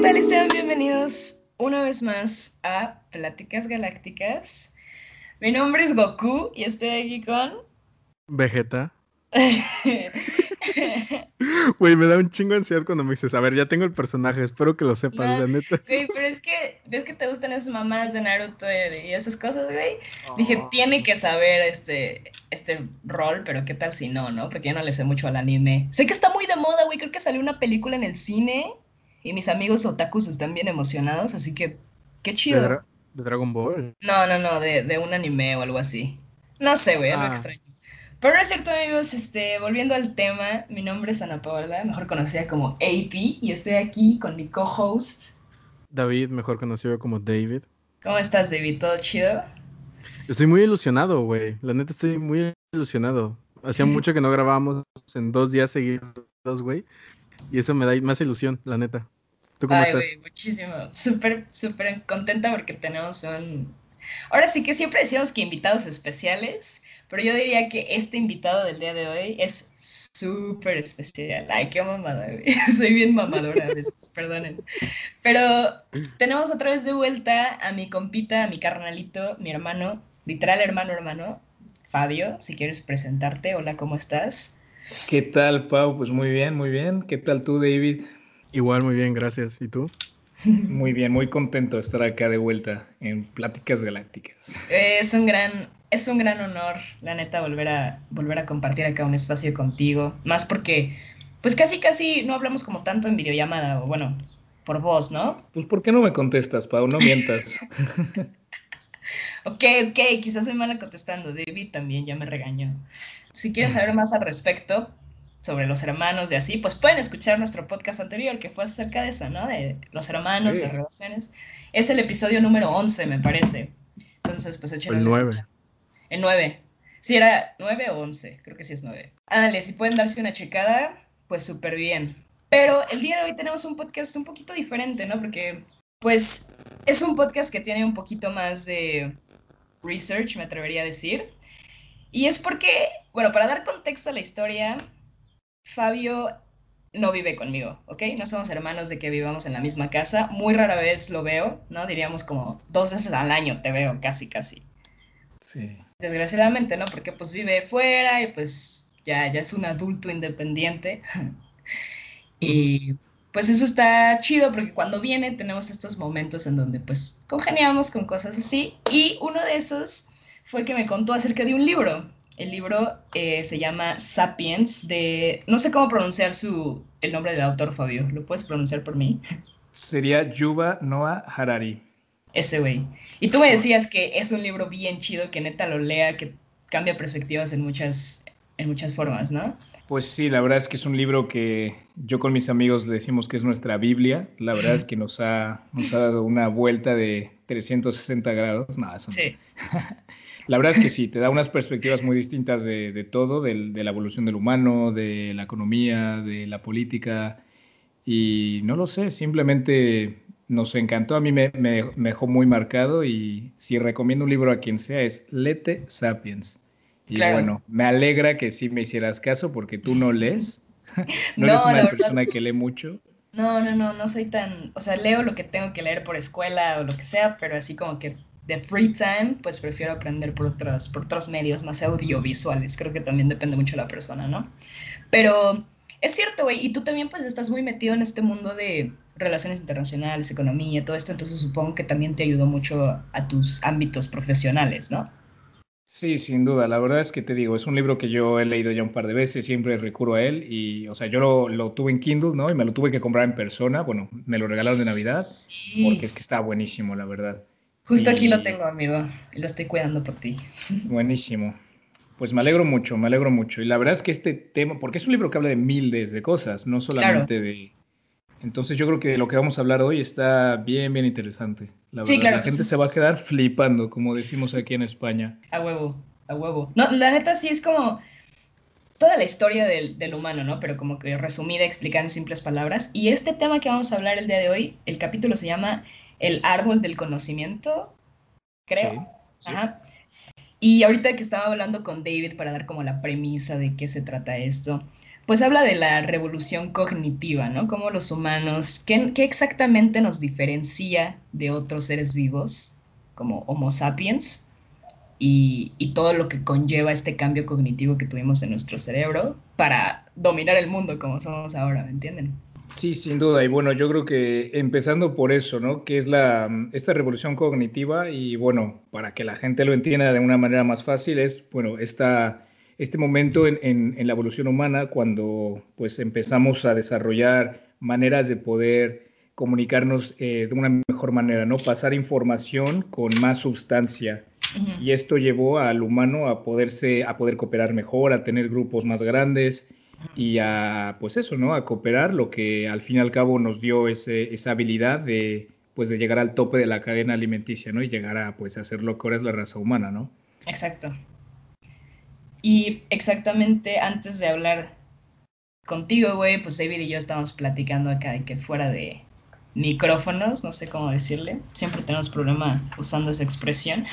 tal? Y sean bienvenidos una vez más a Pláticas Galácticas. Mi nombre es Goku y estoy aquí con... Vegeta. Güey, me da un chingo de ansiedad cuando me dices, a ver, ya tengo el personaje, espero que lo sepas, No, neta. Güey, pero es que, ¿ves que te gustan esas mamás de Naruto y esas cosas, güey? Dije, tiene que saber este, este rol, pero ¿qué tal si no, no? Porque yo no le sé mucho al anime. Sé que está muy de moda, güey, creo que salió una película en el cine y mis amigos otakus están bien emocionados, así que, qué ¿De, chido. Dra- de Dragon Ball. No, no, no, de, de un anime o algo así. No sé, güey, algo Ah. extraño. Pero no es cierto, amigos, este, volviendo al tema, mi nombre es Ana Paola, mejor conocida como AP, y estoy aquí con mi co-host. David, mejor conocido como David. ¿Cómo estás, David? ¿Todo chido? Estoy muy ilusionado, güey. La neta estoy muy ilusionado. Hacía mucho que no grabábamos en dos días seguidos, güey. Y eso me da más ilusión, la neta. ¿Tú cómo Ay, estás? güey, muchísimo. Súper, súper contenta porque tenemos un... Ahora sí que siempre decíamos que invitados especiales, pero yo diría que este invitado del día de hoy es súper especial. Ay, qué mamada, güey. Soy bien mamadora a veces, perdonen. Pero tenemos otra vez de vuelta a mi compita, a mi carnalito, mi hermano, literal hermano, hermano, Fabio, si quieres presentarte. Hola, ¿cómo estás? ¿Qué tal, Pau? Pues muy bien, muy bien. ¿Qué tal tú, David? Igual, muy bien, gracias. ¿Y tú? Muy bien, muy contento de estar acá de vuelta en Pláticas Galácticas. Es un gran, es un gran honor, la neta, volver a, volver a compartir acá un espacio contigo. Más porque, pues casi, casi no hablamos como tanto en videollamada, o bueno, por voz, ¿no? Pues, ¿por qué no me contestas, Pau? No mientas. Ok, ok, quizás soy mala contestando. David también ya me regañó. Si quieren saber más al respecto sobre los hermanos y así, pues pueden escuchar nuestro podcast anterior que fue acerca de eso, ¿no? De los hermanos, Sí. las relaciones. Es el episodio número 11, me parece. Entonces, pues échenle El una 9. escuchada. El 9. Si era 9 o 11, creo que sí es 9. Ándale, si pueden darse una checada, pues súper bien. Pero el día de hoy tenemos un podcast un poquito diferente, ¿no? Porque, pues, es un podcast que tiene un poquito más de research, me atrevería a decir. Y es porque, bueno, para dar contexto a la historia, Fabio no vive conmigo, ¿ok? No somos hermanos de que vivamos en la misma casa. Muy rara vez lo veo, ¿no? Diríamos como dos veces al año te veo, casi, casi. Sí. Desgraciadamente, ¿no? Porque pues vive fuera y pues ya, ya es un adulto independiente. y pues eso está chido porque cuando viene tenemos estos momentos en donde pues congeniamos con cosas así. Y uno de esos fue que me contó acerca de un libro. El libro eh, se llama Sapiens de... No sé cómo pronunciar su, el nombre del autor, Fabio. ¿Lo puedes pronunciar por mí? Sería Yuva Noah Harari. Ese güey. Y tú me decías que es un libro bien chido, que neta lo lea, que cambia perspectivas en muchas, en muchas formas, ¿no? Pues sí, la verdad es que es un libro que yo con mis amigos le decimos que es nuestra Biblia. La verdad es que nos ha, nos ha dado una vuelta de 360 grados. Nada, no. Sí. La verdad es que sí, te da unas perspectivas muy distintas de, de todo, del- de la evolución del humano, de la economía, de la política. Y no lo sé, simplemente nos encantó. A mí me, me- me dejó muy marcado y si recomiendo un libro a quien sea es Lete Sapiens. Y Claro. bueno, me alegra que sí me hicieras caso porque tú no lees. no, eres una verdad. persona que lee mucho. No, no, no, no soy tan, o sea, leo lo que tengo que leer por escuela o lo que sea, pero así como que de free time, pues prefiero aprender por otros, por otros medios más audiovisuales. Creo que también depende mucho de la persona, ¿no? Pero es cierto, güey, y tú también pues estás muy metido en este mundo de relaciones internacionales, economía, todo esto, entonces supongo que también te ayudó mucho a tus ámbitos profesionales, ¿no? Sí, sin duda. La verdad es que te digo, es un libro que yo he leído ya un par de veces, siempre recurro a él y, o sea, yo lo, lo tuve en Kindle, ¿no? Y me lo tuve que comprar en persona. Bueno, me lo regalaron de Navidad Sí. porque es que está buenísimo, la verdad. Justo aquí lo tengo, amigo, y lo estoy cuidando por ti. Buenísimo. Pues me alegro mucho, me alegro mucho. Y la verdad es que este tema, porque es un libro que habla de miles de cosas, no solamente de... Entonces yo creo que lo que vamos a hablar hoy está bien, bien interesante. La Sí, verdad, claro, la gente se va a quedar flipando, como decimos aquí en España. A huevo, a huevo. No, la neta sí es como toda la historia del, del humano, ¿no? Pero como que resumida, explicada en simples palabras. Y este tema que vamos a hablar el día de hoy, el capítulo se llama El árbol del conocimiento, creo. Sí, sí. Ajá. Y ahorita que estaba hablando con David para dar como la premisa de qué se trata esto, pues habla de la revolución cognitiva, ¿no? Cómo los humanos, ¿qué, exactamente nos diferencia de otros seres vivos, como Homo sapiens? Y, y, todo lo que conlleva este cambio cognitivo que tuvimos en nuestro cerebro para dominar el mundo como somos ahora, ¿me entienden? Sí, sin duda. Y bueno, yo creo que empezando por eso, ¿no? Que es la, esta revolución cognitiva y bueno, para que la gente lo entienda de una manera más fácil, es, bueno, esta, este momento en, en, la evolución humana cuando pues empezamos a desarrollar maneras de poder comunicarnos eh, de una mejor manera, ¿no? Pasar información con más sustancia. Y esto llevó al humano a poderse, a poder cooperar mejor, a tener grupos más grandes, y a, pues eso, ¿no? A cooperar, lo que al fin y al cabo nos dio ese, esa habilidad de, pues de llegar al tope de la cadena alimenticia, ¿no? Y llegar a, pues, hacer lo que ahora es la raza humana, ¿no? Exacto. Y exactamente antes de hablar contigo, güey, pues David y yo estábamos platicando acá de que fuera de micrófonos, no sé cómo decirle, siempre tenemos problema usando esa expresión,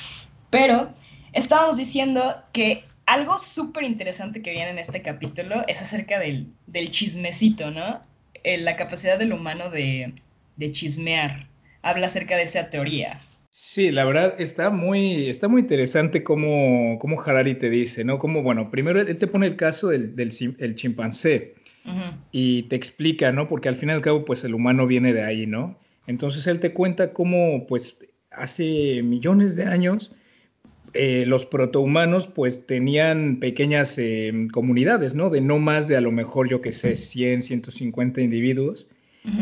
pero estábamos diciendo que algo súper interesante que viene en este capítulo es acerca del, del chismecito, ¿no? Eh, la capacidad del humano de, de, chismear. Habla acerca de esa teoría. Sí, la verdad está muy, está muy interesante cómo, cómo Harari te dice, ¿no? Como, bueno, primero él te pone el caso del, del el chimpancé y te explica, ¿no? Porque al fin y al cabo, pues el humano viene de ahí, ¿no? Entonces él te cuenta cómo, pues, hace millones de años, eh, los protohumanos pues tenían pequeñas eh, comunidades, ¿no? De no más de a lo mejor, yo que sé, 100, 150 individuos.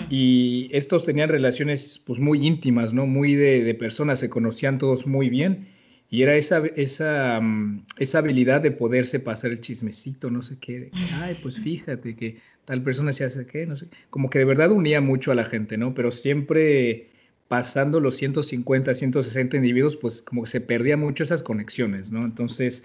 Y estos tenían relaciones pues muy íntimas, ¿no? Muy de, personas, se conocían todos muy bien. Y era esa, esa, mm, esa habilidad de poderse pasar el chismecito, no sé qué, ay, pues fíjate que tal persona se hace qué, no sé. Como que de verdad unía mucho a la gente, ¿no? Pero siempre pasando los 150, 160 individuos, pues como que se perdían mucho esas conexiones, ¿no? Entonces,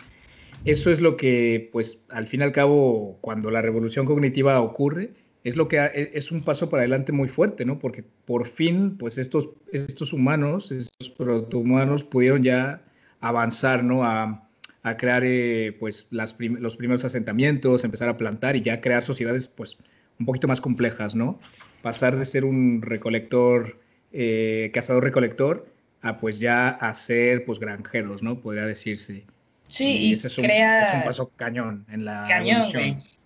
eso es lo que, pues al fin y al cabo, cuando la revolución cognitiva ocurre, es lo que e, es un paso para adelante muy fuerte, ¿no? Porque por fin, pues estos, estos humanos, estos protohumanos pudieron ya avanzar, ¿no? A, a crear, eh, pues, las los primeros asentamientos, empezar a plantar y ya crear sociedades, pues, un poquito más complejas, ¿no? Pasar de ser un recolector eh, cazador-recolector a pues ya hacer pues granjeros, ¿no? Podría decirse. Sí, y, ese es un, crea... es un paso cañón en la cañón,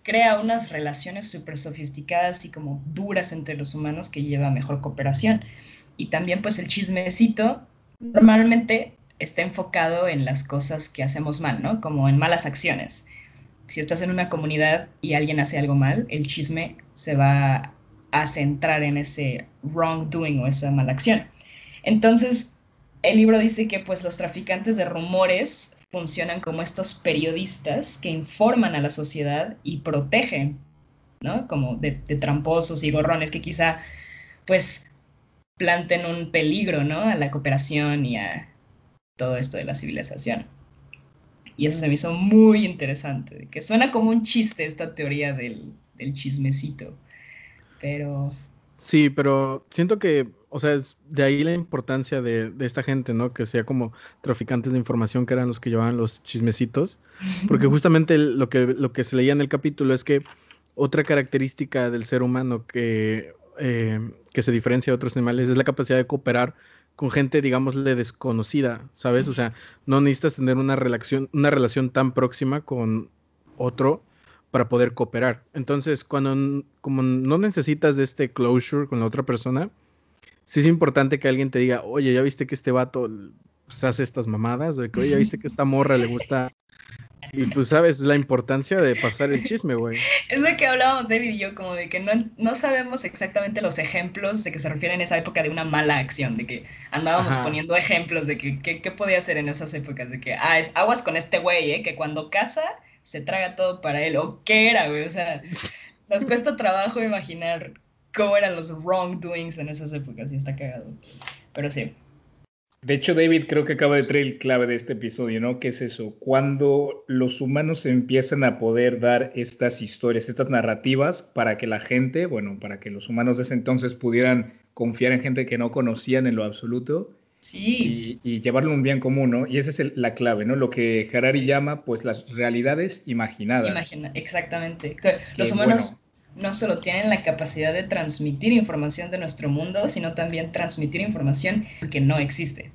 Crea unas relaciones súper sofisticadas y como duras entre los humanos que lleva a mejor cooperación. Y también pues el chismecito normalmente está enfocado en las cosas que hacemos mal, ¿no? Como en malas acciones. Si estás en una comunidad y alguien hace algo mal, el chisme se va a centrar en ese wrongdoing o esa mala acción. Entonces, el libro dice que pues los traficantes de rumores funcionan como estos periodistas que informan a la sociedad y protegen, ¿no? Como de, tramposos y gorrones que quizá pues planten un peligro, ¿no? A la cooperación y a todo esto de la civilización. Y eso se me hizo muy interesante, que suena como un chiste esta teoría del, del chismecito pero... Sí, pero siento que, o sea, es de ahí la importancia de, esta gente, ¿no? Que sea como traficantes de información, que eran los que llevaban los chismecitos, porque justamente lo que, lo que se leía en el capítulo es que otra característica del ser humano que, eh, que se diferencia de otros animales es la capacidad de cooperar con gente, digamos, desconocida, ¿sabes? O sea, no necesitas tener una relación, una relación tan próxima con otro para poder cooperar. Entonces, cuando como no necesitas de este closure con la otra persona, sí es importante que alguien te diga, oye, ya viste que este vato pues, hace estas mamadas, de que, oye, ya viste que esta morra le gusta. Y pues sabes la importancia de pasar el chisme, güey. Es lo que hablábamos David y yo, como de que no, no sabemos exactamente los ejemplos de que se refiere en esa época de una mala acción, de que andábamos poniendo ejemplos de que qué podía hacer en esas épocas, de que, ah, es, aguas con este güey, ¿eh? que cuando casa se traga todo para él, o qué era, güey, o sea, nos cuesta trabajo imaginar cómo eran los wrongdoings en esas épocas y está cagado. Pero sí. De hecho, David creo que acaba de traer el clave de este episodio, ¿no? ¿Qué es eso? Cuando los humanos empiezan a poder dar estas historias, estas narrativas para que la gente, bueno, para que los humanos de ese entonces pudieran confiar en gente que no conocían en lo absoluto, Sí. Y, llevarlo a un bien común, ¿no? Y esa es la clave, ¿no? Lo que Harari llama, pues, las realidades imaginadas. Imagina, exactamente. los humanos no solo tienen la capacidad de transmitir información de nuestro mundo, sino también transmitir información que no existe.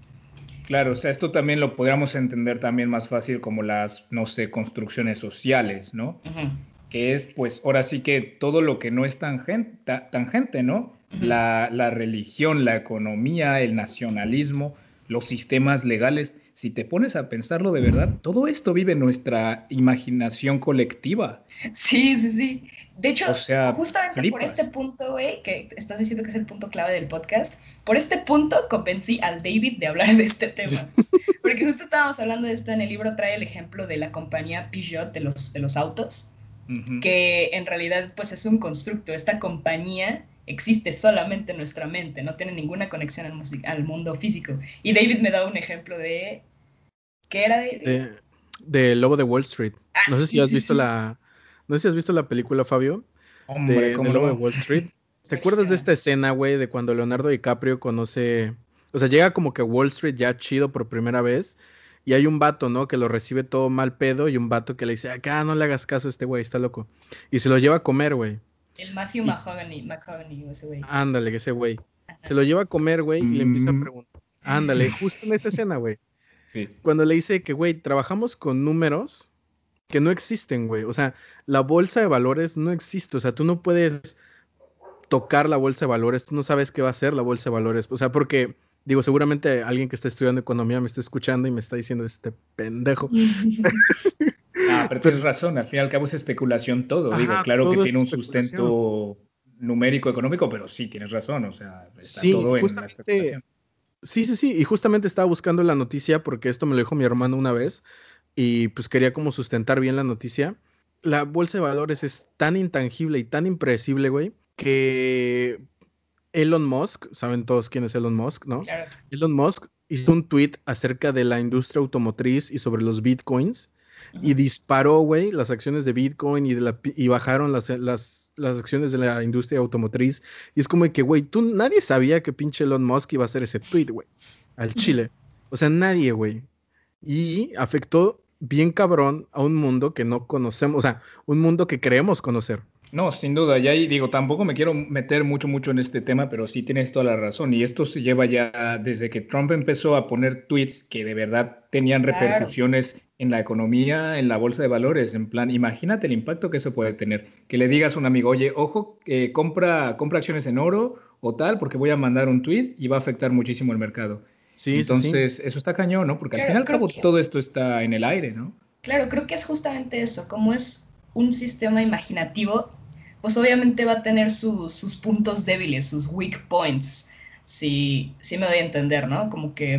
Claro, o sea, esto también lo podríamos entender también más fácil como las, no sé, construcciones sociales, ¿no? Que es, pues, ahora sí que todo lo que no es tangente, tangente ¿no? La, la religión, la economía, el nacionalismo, los sistemas legales. Si te pones a pensarlo de verdad, todo esto vive en nuestra imaginación colectiva. Sí, sí, sí. De hecho, justamente por este punto, güey, que estás diciendo que es el punto clave del podcast, por este punto convencí al David de hablar de este tema. Porque justo estábamos hablando de esto en el libro, trae el ejemplo de la compañía Peugeot de los, de los autos, que en realidad pues es un constructo. Esta compañía existe solamente en nuestra mente, no tiene ninguna conexión al, al mundo físico. Y David me da un ejemplo de... ¿Qué era? De, de, Lobo de Wall Street. Ah, no sé si has visto la... No sé si has visto la película, Fabio, de, Lobo de Wall Street. ¿Te acuerdas de esta escena, güey, de cuando Leonardo DiCaprio conoce... O sea, llega como que Wall Street ya chido por primera vez y hay un vato, ¿no? Que lo recibe todo mal pedo y un vato que le dice, acá no le hagas caso a este güey, está loco. Y se lo lleva a comer, güey. El Matthew Mahogany, ese güey. Ándale, ese güey. Se lo lleva a comer, güey, y le empieza a mm. preguntar. Ándale, justo en esa escena, güey. Sí. Cuando le dice que, güey, trabajamos con números que no existen, güey. O sea, la bolsa de valores no existe. O sea, tú no puedes tocar la bolsa de valores, tú no sabes qué va a ser la bolsa de valores. O sea, porque, digo, seguramente alguien que está estudiando economía me está escuchando y me está diciendo este pendejo. Ah, pero tienes razón, al fin y al cabo es especulación todo. Digo, claro que tiene un sustento numérico económico, pero sí, tienes razón, o sea, está todo en la especulación. Sí, sí, sí, y justamente estaba buscando la noticia porque esto me lo dijo mi hermano una vez y pues quería como sustentar bien la noticia. La bolsa de valores es tan intangible y tan impredecible, güey, que Elon Musk, saben todos quién es Elon Musk, ¿no? Elon Musk hizo un tweet acerca de la industria automotriz y sobre los bitcoins y disparó, güey, las acciones de Bitcoin y, de la, y bajaron las, las, las, acciones de la industria automotriz. Y es como que, güey, tú nadie sabía que pinche Elon Musk iba a hacer ese tweet, güey, al Chile. O sea, nadie, güey. Y afectó bien cabrón a un mundo que no conocemos, o sea, un mundo que creemos conocer. No, sin duda, ya ahí digo, tampoco me quiero meter mucho, mucho en este tema, pero sí tienes toda la razón. Y esto se lleva ya desde que Trump empezó a poner tweets que de verdad tenían repercusiones en la economía, en la bolsa de valores. En plan, imagínate el impacto que eso puede tener. Que le digas a un amigo, oye, ojo, eh, compra, compra acciones en oro o tal, porque voy a mandar un tweet y va a afectar muchísimo el mercado. Sí, Entonces, eso está cañón, ¿no? Porque al final cabo todo esto está en el aire, ¿no? Claro, creo que es justamente eso, como es un sistema imaginativo, pues obviamente va a tener sus puntos débiles, sus weak points, si, si me doy a entender, ¿no? Como que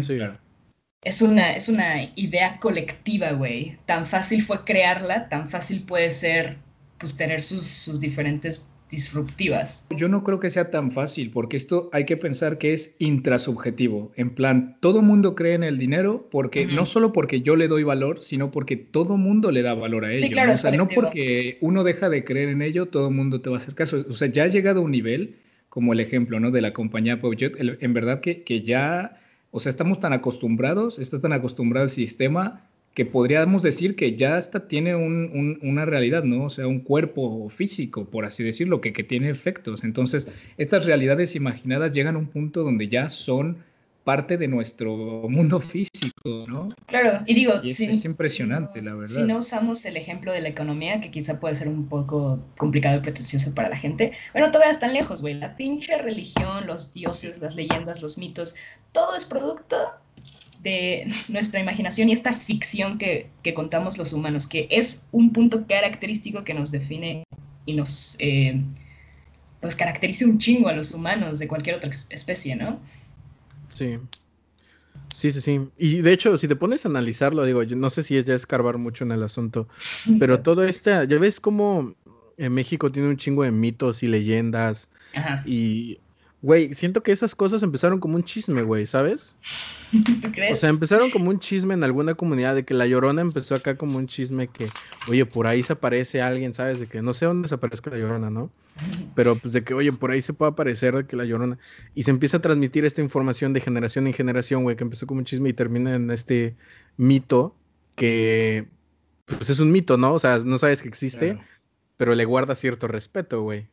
es, una, es una idea colectiva, güey. Tan fácil fue crearla, tan fácil puede ser, pues, tener sus, sus diferentes disruptivas. Yo no creo que sea tan fácil, porque esto hay que pensar que es intrasubjetivo. En plan, todo mundo cree en el dinero porque no solo porque yo le doy valor, sino porque todo mundo le da valor a ello. Sí, claro, ¿no? O sea, no porque uno deja de creer en ello, todo mundo te va a hacer caso. O sea, ya ha llegado a un nivel, como el ejemplo, ¿no? De la compañía Peugeot, en verdad que, que ya, o sea, estamos tan acostumbrados, está tan acostumbrado el sistema que podríamos decir que ya hasta tiene una realidad, ¿no? O sea, un cuerpo físico, por así decirlo, que, que tiene efectos. Entonces, estas realidades imaginadas llegan a un punto donde ya son parte de nuestro mundo físico, ¿no? Claro, y digo, es, impresionante, la verdad. Si no usamos el ejemplo de la economía, que quizá puede ser un poco complicado y pretencioso para la gente, bueno, todavía están lejos, güey. La pinche religión, los dioses, las leyendas, los mitos, todo es producto de nuestra imaginación y esta ficción que, contamos los humanos, que es un punto característico que nos define y nos eh, pues caracteriza un chingo a los humanos de cualquier otra especie, ¿no? Sí. Sí, sí, sí. Y de hecho, si te pones a analizarlo, digo, yo no sé si es ya escarbar mucho en el asunto, pero todo este, ya ves cómo en México tiene un chingo de mitos y leyendas y Güey, siento que esas cosas empezaron como un chisme, güey, ¿sabes? ¿Tú crees? O sea, empezaron como un chisme en alguna comunidad de que la llorona empezó acá como un chisme que, oye, por ahí se aparece alguien, ¿sabes? De que no sé dónde se aparezca la llorona, ¿no? Pero pues de que, oye, por ahí se puede aparecer de que la llorona. Y se empieza a transmitir esta información de generación en generación, güey, que empezó como un chisme y termina en este mito que, pues es un mito, ¿no? O sea, no sabes que existe, Claro. pero le guarda cierto respeto, güey.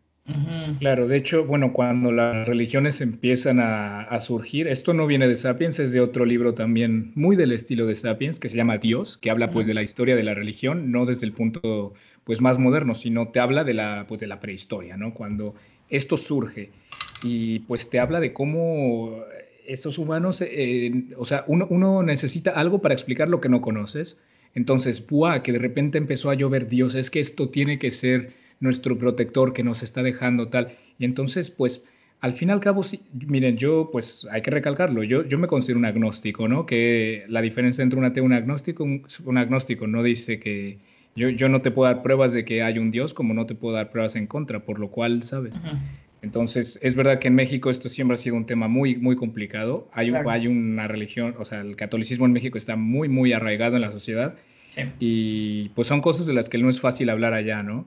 Claro, de hecho, bueno, cuando las religiones empiezan a, a surgir, esto no viene de Sapiens, es de otro libro también muy del estilo de Sapiens, que se llama Dios, que habla pues de la historia de la religión, no desde el punto pues más moderno, sino te habla de la pues de la prehistoria, ¿no? Cuando esto surge y pues te habla de cómo estos humanos, eh, o sea, uno, uno necesita algo para explicar lo que no conoces. Entonces, ¡buah! que de repente empezó a llover Dios, es que esto tiene que ser nuestro protector que nos está dejando tal. Y entonces, pues, al fin y al cabo, sí, miren, yo, pues, hay que recalcarlo, yo, yo me considero un agnóstico, ¿no? Que la diferencia entre un ateo y un agnóstico, un, un agnóstico no dice que yo, yo no te puedo dar pruebas de que hay un Dios, como no te puedo dar pruebas en contra, por lo cual, ¿sabes? Entonces, es verdad que en México esto siempre ha sido un tema muy, muy complicado. Hay, Claro. hay una religión, o sea, el catolicismo en México está muy, muy arraigado en la sociedad Sí, y pues son cosas de las que no es fácil hablar allá, ¿no?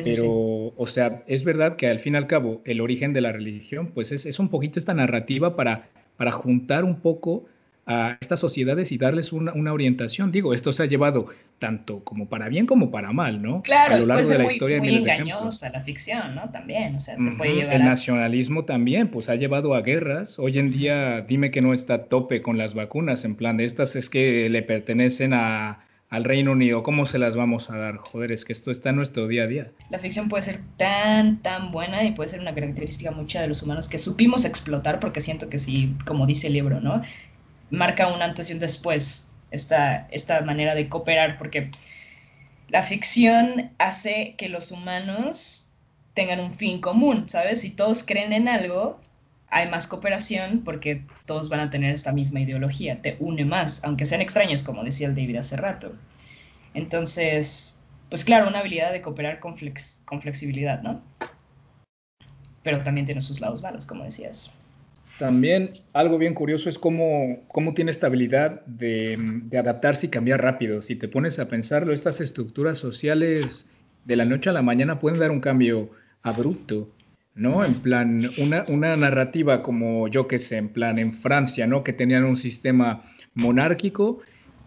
Sí, Pero, sí. o sea, es verdad que al fin y al cabo el origen de la religión, pues es, es un poquito esta narrativa para, para juntar un poco a estas sociedades y darles una, una orientación. Digo, esto se ha llevado tanto como para bien como para mal, ¿no? Claro, a lo largo de ser la muy, historia muy de engañosa la ficción, ¿no? También, o sea, te puede llevar El a... nacionalismo también, pues ha llevado a guerras. Hoy en día, dime que no está a tope con las vacunas, en plan de estas es que le pertenecen a, al Reino Unido, ¿cómo se las vamos a dar? Joder, es que esto está en nuestro día a día. La ficción puede ser tan, tan buena y puede ser una característica mucha de los humanos que supimos explotar, porque siento que sí, como dice el libro, ¿no? Marca un antes y un después esta, esta manera de cooperar, porque la ficción hace que los humanos tengan un fin común, ¿sabes? Si todos creen en algo, hay más cooperación porque todos van a tener esta misma ideología, te une más, aunque sean extraños, como decía el David hace rato. Entonces, pues claro, una habilidad de cooperar con, flex- con flexibilidad, ¿no? Pero también tiene sus lados malos, como decías. También algo bien curioso es cómo, cómo tiene esta habilidad de, de adaptarse y cambiar rápido. Si te pones a pensarlo, estas estructuras sociales de la noche a la mañana pueden dar un cambio abrupto, ¿no? En plan, una, una narrativa como yo que sé, en plan en Francia, ¿no? Que tenían un sistema monárquico,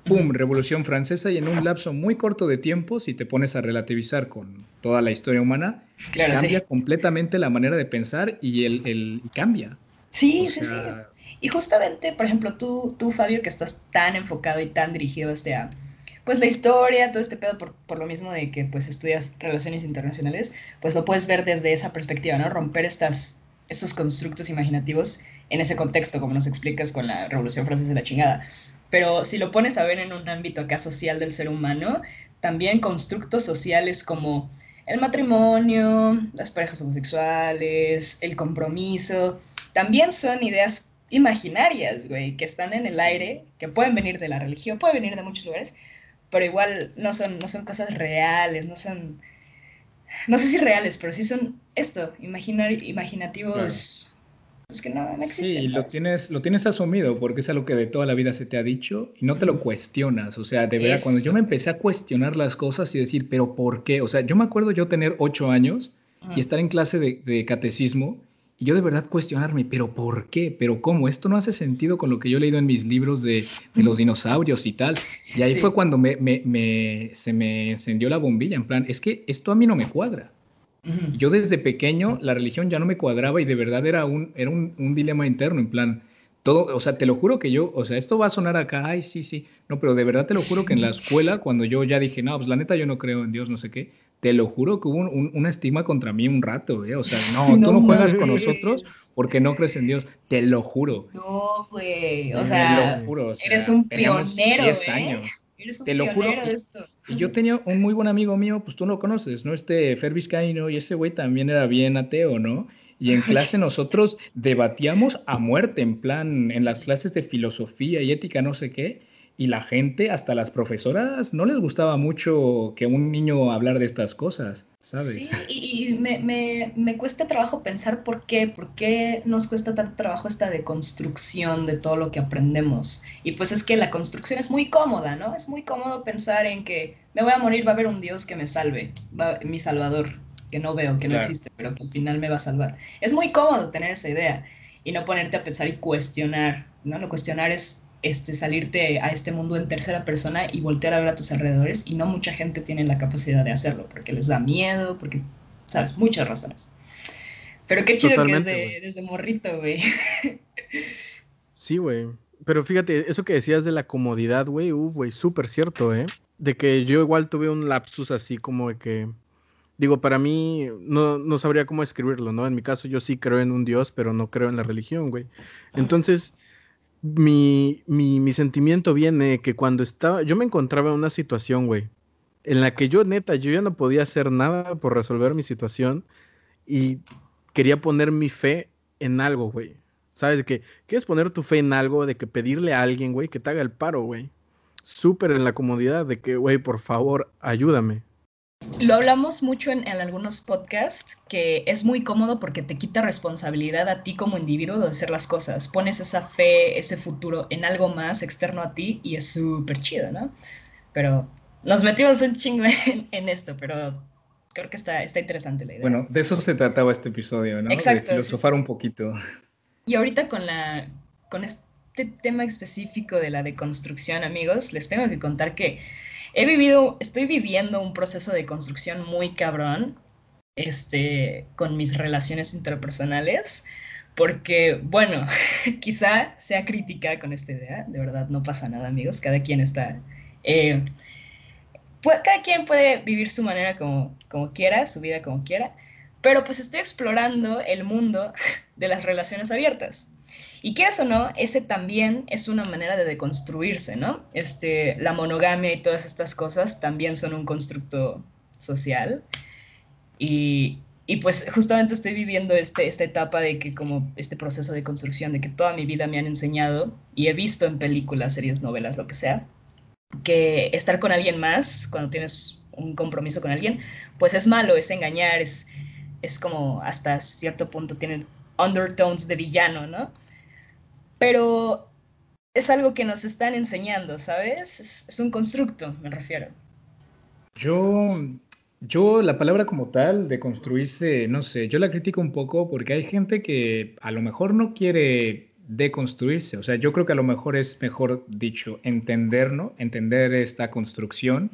¡pum! Revolución Francesa y en un lapso muy corto de tiempo, si te pones a relativizar con toda la historia humana, Claro, cambia sí. completamente la manera de pensar y, el, el, y cambia. Sí, O sí, sea, sí. Y justamente, por ejemplo, tú, tú, Fabio, que estás tan enfocado y tan dirigido este a, pues la historia, todo este pedo, por, por lo mismo de que pues estudias relaciones internacionales, pues lo puedes ver desde esa perspectiva, ¿no? Romper estas, estos constructos imaginativos en ese contexto, como nos explicas con la Revolución Francesa de la chingada. Pero si lo pones a ver en un ámbito acá social del ser humano, también constructos sociales como el matrimonio, las parejas homosexuales, el compromiso, también son ideas imaginarias, güey, que están en el aire, que pueden venir de la religión, pueden venir de muchos lugares, pero igual no son, no son cosas reales, no son, no sé si reales, pero sí son esto, imaginar, imaginativos, pues que no, no existen. Sí, lo tienes, lo tienes asumido porque es algo que de toda la vida se te ha dicho y no te lo cuestionas. O sea, de verdad, cuando yo me empecé a cuestionar las cosas y decir, pero ¿por qué? O sea, yo me acuerdo yo tener ocho años y estar en clase de, de catecismo y yo de verdad cuestionarme, pero ¿por qué? ¿Pero cómo? Esto no hace sentido con lo que yo he leído en mis libros de, de los dinosaurios y tal. Y ahí Sí. fue cuando me, me- me- se me encendió la bombilla, en plan, es que esto a mí no me cuadra. Yo desde pequeño la religión ya no me cuadraba y de verdad era un, era un, un dilema interno, en plan, todo, o sea, te lo juro que yo, o sea, esto va a sonar acá, ay, sí, sí, no, pero de verdad te lo juro que en la escuela, cuando yo ya dije, no, pues la neta yo no creo en Dios, no sé qué, te lo juro que hubo un, un, un estigma contra mí un rato, ¿eh? O sea, no, tú no juegas con nosotros porque no crees en Dios, te lo juro. No, güey, o o sea, eres un pionero, 10 ¿eh? años. eres un te lo juro, de esto. Y yo tenía un muy buen amigo mío, pues tú lo conoces, ¿no? Este Fer Vizcaíno, y ese güey también era bien ateo, ¿no? Y en clase nosotros debatíamos a muerte, en plan, en las clases de filosofía y ética, no sé qué. Y la gente, hasta las profesoras, no les gustaba mucho que un niño hablar de estas cosas, ¿sabes? Sí, y, me, me, cuesta trabajo pensar por qué, por qué nos cuesta tanto trabajo esta deconstrucción de todo lo que aprendemos. Y pues es que la construcción es muy cómoda, ¿no? Es muy cómodo pensar en que me voy a morir, va a haber un Dios que me salve, mi salvador, que no veo, que no existe, pero que al final me va a salvar. Es muy cómodo tener esa idea y no ponerte a pensar y cuestionar, ¿no? Lo cuestionar es este, salirte a este mundo en tercera persona y voltear a ver a tus alrededores y no mucha gente tiene la capacidad de hacerlo porque les da miedo, porque, sabes, muchas razones. Pero qué chido que es desde morrito, güey. Sí, güey. Pero fíjate, eso que decías de la comodidad, güey, uff, güey, súper cierto, ¿eh? De que yo igual tuve un lapsus así como de que, digo, para mí no, no sabría cómo escribirlo, ¿no? En mi caso yo sí creo en un Dios, pero no creo en la religión, güey. Entonces mi, mi, sentimiento viene que cuando estaba, yo me encontraba en una situación, güey, en la que yo neta, yo ya no podía hacer nada por resolver mi situación y quería poner mi fe en algo, güey. ¿Sabes? Que quieres poner tu fe en algo, de que pedirle a alguien, güey, que te haga el paro, güey. Súper en la comodidad de que, güey, por favor, ayúdame. Lo hablamos mucho en, algunos podcasts, que es muy cómodo porque te quita responsabilidad a ti como individuo de hacer las cosas. Pones esa fe, ese futuro en algo más externo a ti y es súper chido, ¿no? Pero nos metimos un chingo en, esto, pero creo que está, está interesante la idea. Bueno, de eso se trataba este episodio, ¿no? Exacto. De filosofar un poquito. Y ahorita con, la, con este tema específico de la deconstrucción, amigos, les tengo que contar que he vivido, estoy viviendo un proceso de construcción muy cabrón, este, con mis relaciones interpersonales, porque, bueno, quizá sea crítica con esta idea, de verdad no pasa nada, amigos, cada quien está... Eh, cada quien puede vivir su manera como, como quiera, su vida como quiera, pero pues estoy explorando el mundo de las relaciones abiertas. Y quieras o no, ese también es una manera de deconstruirse, ¿no? Este, la monogamia y todas estas cosas también son un constructo social. Y, y pues justamente estoy viviendo este, esta etapa de que como este proceso de construcción, de que toda mi vida me han enseñado y he visto en películas, series, novelas, lo que sea, que estar con alguien más, cuando tienes un compromiso con alguien, pues es malo, es engañar, es, es como hasta cierto punto tiene undertones de villano, ¿no? pero es algo que nos están enseñando, ¿sabes? Es, un constructo, me refiero. Yo, yo la palabra como tal, de construirse, no sé, yo la critico un poco porque hay gente que a lo mejor no quiere deconstruirse, o sea, yo creo que a lo mejor es mejor dicho entender, ¿no? Entender esta construcción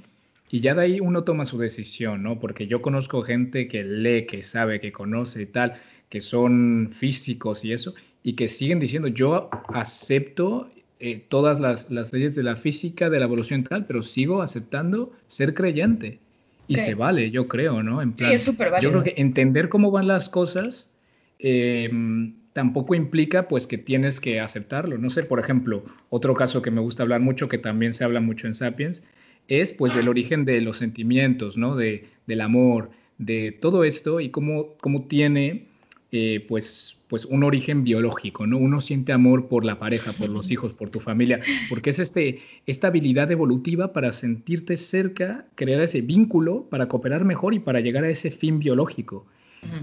y ya de ahí uno toma su decisión, ¿no? Porque yo conozco gente que lee, que sabe, que conoce y tal, que son físicos y eso, y que siguen diciendo, yo acepto eh, todas las, leyes de la física, de la evolución y tal, pero sigo aceptando ser creyente. Y se vale, yo creo, ¿no? En sí, es súper válido. Yo creo que entender cómo van las cosas em, tampoco implica pues que tienes que aceptarlo. No sé, por ejemplo, otro caso que me gusta hablar mucho, que también se habla mucho en Sapiens, es pues del origen de los sentimientos, ¿no? De, del amor, de todo esto y cómo, cómo tiene eh, pues, pues un origen biológico, ¿no? Uno siente amor por la pareja, por los hijos, por tu familia, porque es este, esta habilidad evolutiva para sentirte cerca, crear ese vínculo, para cooperar mejor y para llegar a ese fin biológico.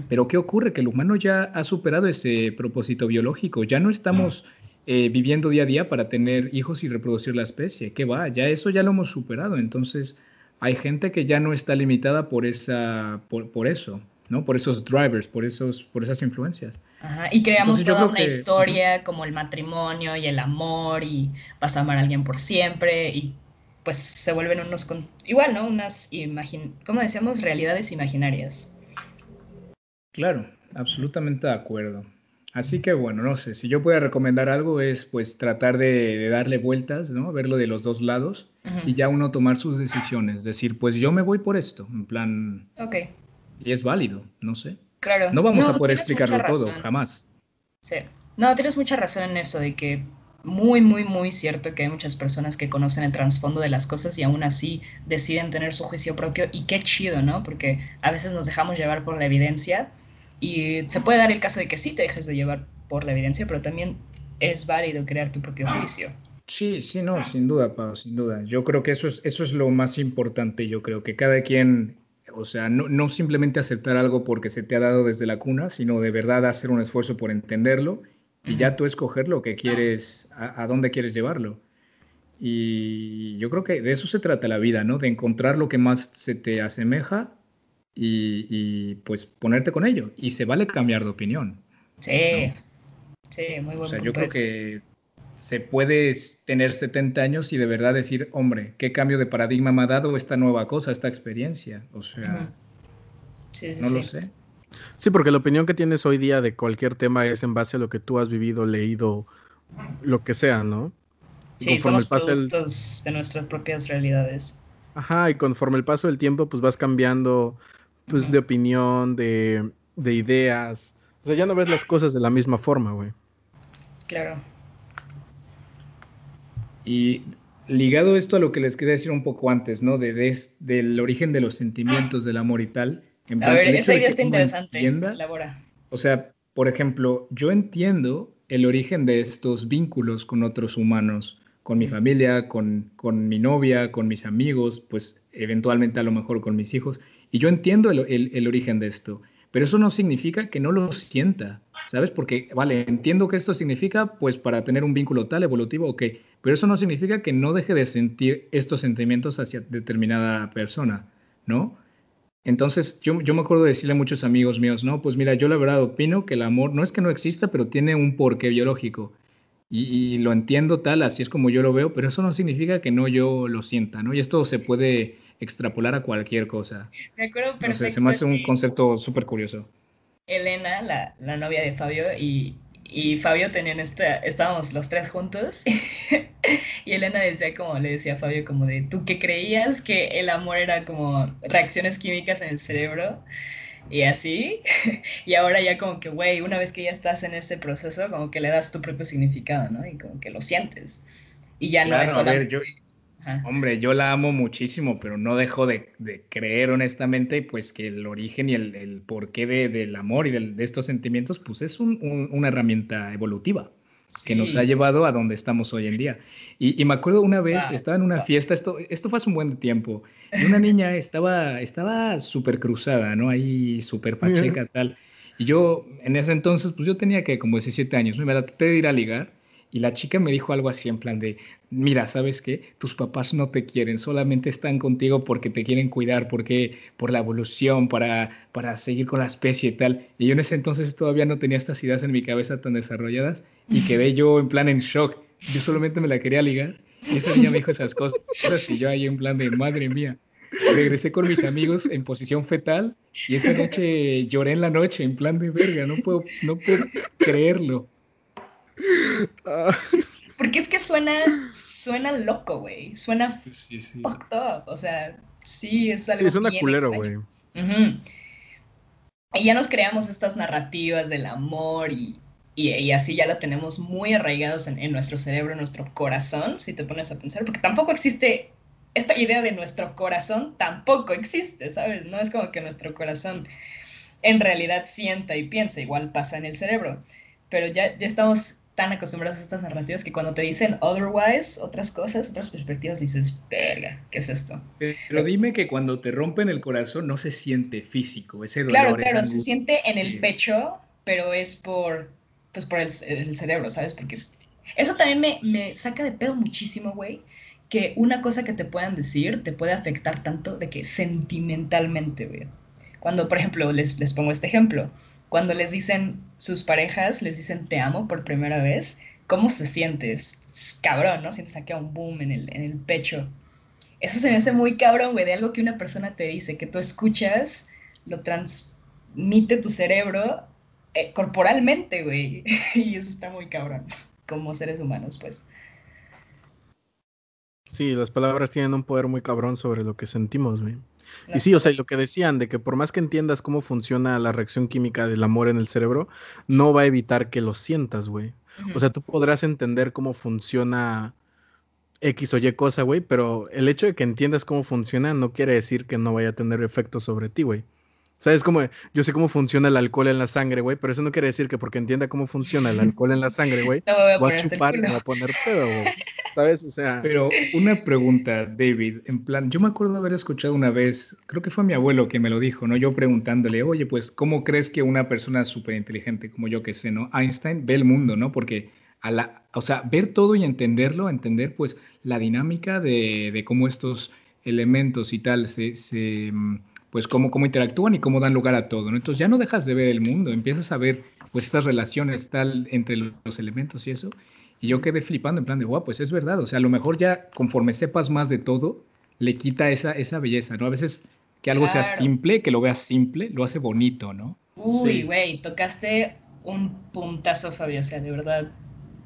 Pero ¿qué ocurre? Que el humano ya ha superado ese propósito biológico, ya no estamos eh, viviendo día a día para tener hijos y reproducir la especie, ¿qué va? Ya eso ya lo hemos superado, entonces hay gente que ya no está limitada por, esa, por eso. ¿No? Por esos drivers, por, esos, por esas influencias. y creamos toda una historia como el matrimonio y el amor y vas a amar a alguien por siempre y pues se vuelven unos, igual, ¿no? Unas, imagin ¿cómo decíamos? Realidades imaginarias. Claro, absolutamente de acuerdo. Así que bueno, no sé, si yo puedo recomendar algo es pues tratar de, darle vueltas, ¿no? Verlo de los dos lados y ya uno tomar sus decisiones, decir, pues yo me voy por esto, en plan... Ok. Y es válido, no sé. Claro. No vamos a poder explicarlo todo, jamás. Sí. No, tienes mucha razón en eso, de que muy, muy, muy cierto que hay muchas personas que conocen el trasfondo de las cosas y aún así deciden tener su juicio propio. Y qué chido, ¿no? Porque a veces nos dejamos llevar por la evidencia y se puede dar el caso de que sí te dejes de llevar por la evidencia, pero también es válido crear tu propio juicio. Sí, sí, no, sin duda, Pau, sin duda. Yo creo que eso es, eso es lo más importante. Yo creo que cada quien, o sea, no, no simplemente aceptar algo porque se te ha dado desde la cuna, sino de verdad hacer un esfuerzo por entenderlo y ya tú escoger lo que quieres, a, dónde quieres llevarlo. Y yo creo que de eso se trata la vida, ¿no? De encontrar lo que más se te asemeja y, pues ponerte con ello. Y se vale cambiar de opinión. Sí, sí, muy bueno. O sea, yo creo que se puede tener 70 años y de verdad decir, hombre, ¿qué cambio de paradigma me ha dado esta nueva cosa, esta experiencia? O sea, no lo sé. Sí, porque la opinión que tienes hoy día de cualquier tema es en base a lo que tú has vivido, leído, lo que sea, ¿no? Sí, somos productos de nuestras propias realidades. Ajá, y conforme el paso del tiempo, pues vas cambiando, pues, de opinión, de, de ideas. O sea, ya no ves las cosas de la misma forma, güey. Claro. Y ligado esto a lo que les quería decir un poco antes, ¿no? De, de, del origen de los sentimientos, del amor y tal a ver, esa idea está interesante. O sea, por ejemplo, yo entiendo el origen de estos vínculos con otros humanos, con mi familia, con, con mi novia, con mis amigos, pues eventualmente a lo mejor con mis hijos. Y yo entiendo el, el, origen de esto, pero eso no significa que no lo sienta, ¿sabes? Porque, vale, entiendo que esto significa, pues, para tener un vínculo tal, evolutivo, ok, pero eso no significa que no deje de sentir estos sentimientos hacia determinada persona, ¿no? Entonces, yo, yo me acuerdo de decirle a muchos amigos míos, no, pues mira, yo la verdad opino que el amor no es que no exista, pero tiene un porqué biológico. Y, lo entiendo tal, así es como yo lo veo, pero eso no significa que no yo lo sienta, ¿no? Y esto se puede extrapolar a cualquier cosa. Me acuerdo perfecto. se me hace un concepto súper curioso. Elena, la, la novia de Fabio, y y Fabio tenían esta, estábamos los tres juntos y Elena decía como, le decía a Fabio como de, ¿tú qué creías que el amor era como reacciones químicas en el cerebro? Y así, y ahora ya como que, güey, una vez que ya estás en ese proceso, como que le das tu propio significado, ¿no? Y como que lo sientes. Y ya no es Hombre, yo la amo muchísimo, pero no dejo de, creer honestamente pues que el origen y el, porqué del amor y de estos sentimientos pues es una herramienta evolutiva que nos ha llevado a donde estamos hoy en día. Y, me acuerdo una vez, estaba en una fiesta, esto, esto fue hace un buen tiempo, y una niña estaba estaba súper cruzada, ¿no? Ahí súper pacheca, tal. Y yo, en ese entonces, pues yo tenía que como 17 años, me traté de ir a ligar y la chica me dijo algo así en plan de, mira, ¿sabes qué? Tus papás no te quieren, solamente están contigo porque te quieren cuidar, porque por la evolución, para, para seguir con la especie y tal. Y yo en ese entonces todavía no tenía estas ideas en mi cabeza tan desarrolladas y quedé yo en plan en shock. Yo solamente me la quería ligar y esa niña me dijo esas cosas y yo ahí en plan de, madre mía. Regresé con mis amigos en posición fetal y esa noche lloré en la noche en plan de verga, no puedo, no puedo creerlo. Porque es que suena, suena loco, güey. Suena sí, sí. fucked up. O sea, sí, es algo. Sí, suena culero, güey. Y ya nos creamos estas narrativas del amor y, y, así ya la tenemos muy arraigados en, en, nuestro cerebro, en nuestro corazón, si te pones a pensar, porque tampoco existe esta idea de nuestro corazón, tampoco existe, ¿sabes? No es como que nuestro corazón en realidad sienta y piensa, igual pasa en el cerebro, pero ya, ya estamos tan acostumbrados a estas narrativas que cuando te dicen otherwise, otras cosas, otras perspectivas, dices, verga, ¿qué es esto? Pero dime que cuando te rompen el corazón no se siente físico, ese dolor. Claro, claro, se siente en el pecho, pero es por, pues por el, cerebro, ¿sabes? Porque eso también me, me saca de pedo muchísimo, güey, que una cosa que te puedan decir te puede afectar tanto de que sentimentalmente, güey. Cuando, por ejemplo, les, les pongo este ejemplo, cuando les dicen sus parejas, les dicen te amo por primera vez, ¿cómo se siente? Es, cabrón, ¿no? Sientes aquí un boom en el, en el pecho. Eso se me hace muy cabrón, güey, de algo que una persona te dice, que tú escuchas, lo transmite tu cerebro eh, corporalmente, güey. y eso está muy cabrón, como seres humanos, pues. Sí, las palabras tienen un poder muy cabrón sobre lo que sentimos, güey. Y sí, o sea, lo que decían de que por más que entiendas cómo funciona la reacción química del amor en el cerebro, no va a evitar que lo sientas, güey. O sea, tú podrás entender cómo funciona X o Y cosa, güey, pero el hecho de que entiendas cómo funciona no quiere decir que no vaya a tener efecto sobre ti, güey. ¿Sabes cómo? Yo sé cómo funciona el alcohol en la sangre, güey, pero eso no quiere decir que porque entienda cómo funciona el alcohol en la sangre, güey, voy, a, chupar y voy a poner pedo, güey. ¿Sabes? O sea. Pero una pregunta, David, en plan, yo me acuerdo haber escuchado una vez, creo que fue mi abuelo que me lo dijo, ¿no? Yo preguntándole, oye, pues, ¿cómo crees que una persona súper inteligente como yo que sé, ¿no? Einstein ve el mundo, ¿no? Porque a la, o sea, ver todo y entenderlo, entender pues la dinámica de, de cómo estos elementos y tal se, se mm, pues cómo, cómo interactúan y cómo dan lugar a todo, ¿no? Entonces ya no dejas de ver el mundo, empiezas a ver pues estas relaciones tal entre los elementos y eso. Y yo quedé flipando en plan de, guau, pues es verdad, o sea, a lo mejor ya conforme sepas más de todo, le quita esa, esa belleza, ¿no? A veces que algo sea simple, que lo veas simple, lo hace bonito, ¿no? Uy, güey, tocaste un puntazo, Fabio, o sea, de verdad,